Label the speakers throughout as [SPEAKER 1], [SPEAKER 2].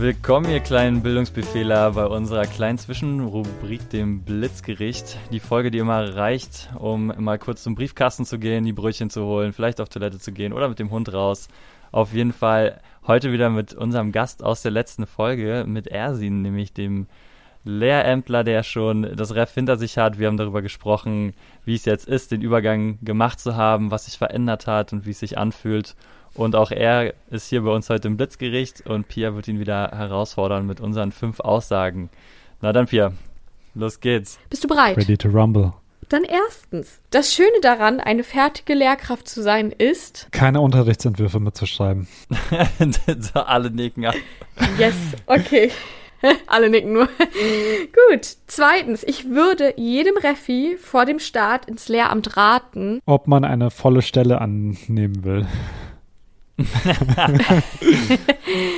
[SPEAKER 1] Willkommen, ihr kleinen Bildungsbefehler, bei unserer kleinen Zwischenrubrik, dem Blitzgericht. Die Folge, die immer reicht, um mal kurz zum Briefkasten zu gehen, die Brötchen zu holen, vielleicht auf Toilette zu gehen oder mit dem Hund raus. Auf jeden Fall heute wieder mit unserem Gast aus der letzten Folge, mit Ersin, nämlich dem Lehrämtler, der schon das Ref hinter sich hat. Wir haben darüber gesprochen, wie es jetzt ist, den Übergang gemacht zu haben, was sich verändert hat und wie es sich anfühlt. Und auch er ist hier bei uns heute im Blitzgericht und Pia wird ihn wieder herausfordern mit unseren fünf Aussagen. Na dann, Pia, los geht's.
[SPEAKER 2] Bist du bereit?
[SPEAKER 3] Ready to rumble.
[SPEAKER 2] Dann erstens. Das Schöne daran, eine fertige Lehrkraft zu sein, ist.
[SPEAKER 3] Keine Unterrichtsentwürfe mitzuschreiben.
[SPEAKER 1] so, alle nicken ab.
[SPEAKER 2] Yes, okay. Alle nicken nur. Gut. Zweitens, ich würde jedem Refi vor dem Start ins Lehramt raten.
[SPEAKER 3] Ob man eine volle Stelle annehmen will.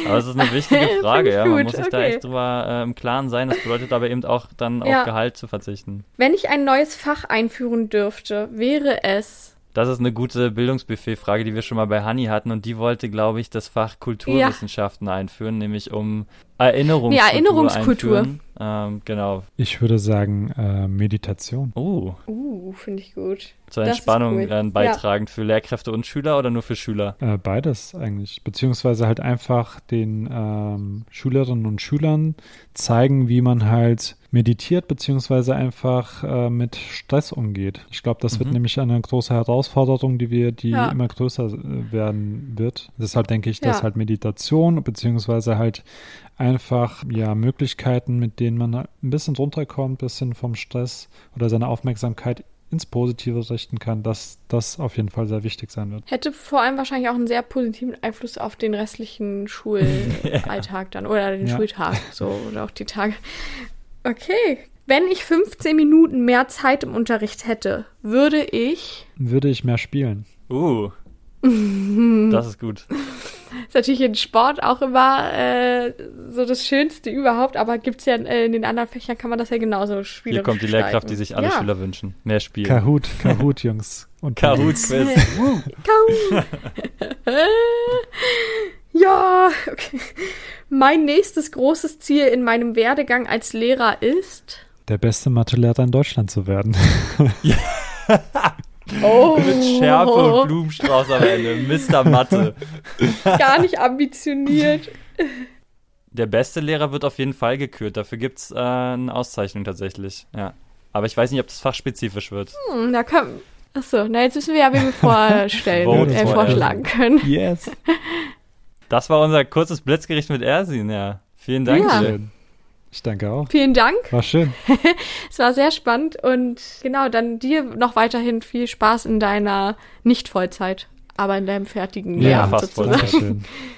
[SPEAKER 1] aber es ist eine wichtige Frage, ja. Man
[SPEAKER 2] Gut,
[SPEAKER 1] muss sich
[SPEAKER 2] okay.
[SPEAKER 1] da echt drüber äh, im Klaren sein. Das bedeutet aber eben auch dann
[SPEAKER 2] Ja.
[SPEAKER 1] auf Gehalt zu verzichten.
[SPEAKER 2] Wenn ich ein neues Fach einführen dürfte, wäre es.
[SPEAKER 1] Das ist eine gute Bildungsbuffet-Frage, die wir schon mal bei Hanni hatten und die wollte, glaube ich, das Fach Kulturwissenschaften einführen, nämlich um Erinnerungskultur.
[SPEAKER 2] Ja, Erinnerungskultur.
[SPEAKER 1] Einführen. Ähm, genau.
[SPEAKER 3] Ich würde sagen, äh, Meditation.
[SPEAKER 1] Uh,
[SPEAKER 2] Uh, finde ich gut.
[SPEAKER 1] zur
[SPEAKER 2] Das
[SPEAKER 1] Entspannung
[SPEAKER 2] cool.
[SPEAKER 1] äh, beitragend für Lehrkräfte und Schüler oder nur für Schüler?
[SPEAKER 3] Äh, beides eigentlich. Beziehungsweise halt einfach den ähm, Schülerinnen und Schülern zeigen, wie man halt meditiert, beziehungsweise einfach äh, mit Stress umgeht. Ich glaube, das wird
[SPEAKER 1] Mhm.
[SPEAKER 3] nämlich eine große Herausforderung, die wir, die
[SPEAKER 2] Ja.
[SPEAKER 3] immer größer äh, werden wird. Deshalb denke ich, dass
[SPEAKER 2] Ja.
[SPEAKER 3] halt Meditation, beziehungsweise halt einfach ja Möglichkeiten, mit denen man ein bisschen runterkommt, ein bisschen vom Stress oder seine Aufmerksamkeit ins Positive richten kann, dass das auf jeden Fall sehr wichtig sein wird.
[SPEAKER 2] Hätte vor allem wahrscheinlich auch einen sehr positiven Einfluss auf den restlichen Schulalltag dann oder den
[SPEAKER 3] Ja.
[SPEAKER 2] Schultag so oder auch die Tage. Okay. Wenn ich 15 Minuten mehr Zeit im Unterricht hätte, würde ich.
[SPEAKER 3] Würde ich mehr spielen?
[SPEAKER 1] Uh, das ist gut.
[SPEAKER 2] Ist natürlich in Sport auch immer äh, so das Schönste überhaupt, aber gibt's ja äh, in den anderen Fächern kann man das ja genauso spielen.
[SPEAKER 1] Hier kommt die Lehrkraft, die sich alle
[SPEAKER 2] ja.
[SPEAKER 1] Schüler wünschen. Mehr Spielen.
[SPEAKER 3] Kahoot, Kahoot, Jungs. Und
[SPEAKER 1] Kahoot-Quiz.
[SPEAKER 2] Kaum. ja, okay. Mein nächstes großes Ziel in meinem Werdegang als Lehrer ist.
[SPEAKER 3] Der beste Mathelehrer in Deutschland zu werden.
[SPEAKER 2] Oh,
[SPEAKER 1] Mit Schärpe und Blumenstrauß am Ende. Mr. Mathe.
[SPEAKER 2] gar nicht ambitioniert.
[SPEAKER 1] Der beste Lehrer wird auf jeden Fall gekürt. Dafür gibt es äh, eine Auszeichnung tatsächlich. Ja. Aber ich weiß nicht, ob das fachspezifisch wird.
[SPEAKER 2] Hm, da können. Achso, na jetzt wissen wir ja, wir vorstellen,
[SPEAKER 1] Vote
[SPEAKER 2] äh, vorschlagen können.
[SPEAKER 3] Yes.
[SPEAKER 1] Das war unser kurzes Blitzgericht mit Ersin, ja. Vielen Dank.
[SPEAKER 2] Ja.
[SPEAKER 1] dir.
[SPEAKER 3] Schön. Ich danke auch.
[SPEAKER 2] Vielen Dank.
[SPEAKER 3] War schön.
[SPEAKER 2] Es war sehr spannend und genau, dann dir noch weiterhin viel Spaß in deiner Nicht-Vollzeit, aber in deinem fertigen
[SPEAKER 1] Ja,
[SPEAKER 2] Lehramt
[SPEAKER 1] fast
[SPEAKER 2] sozusagen.
[SPEAKER 3] Dankeschön.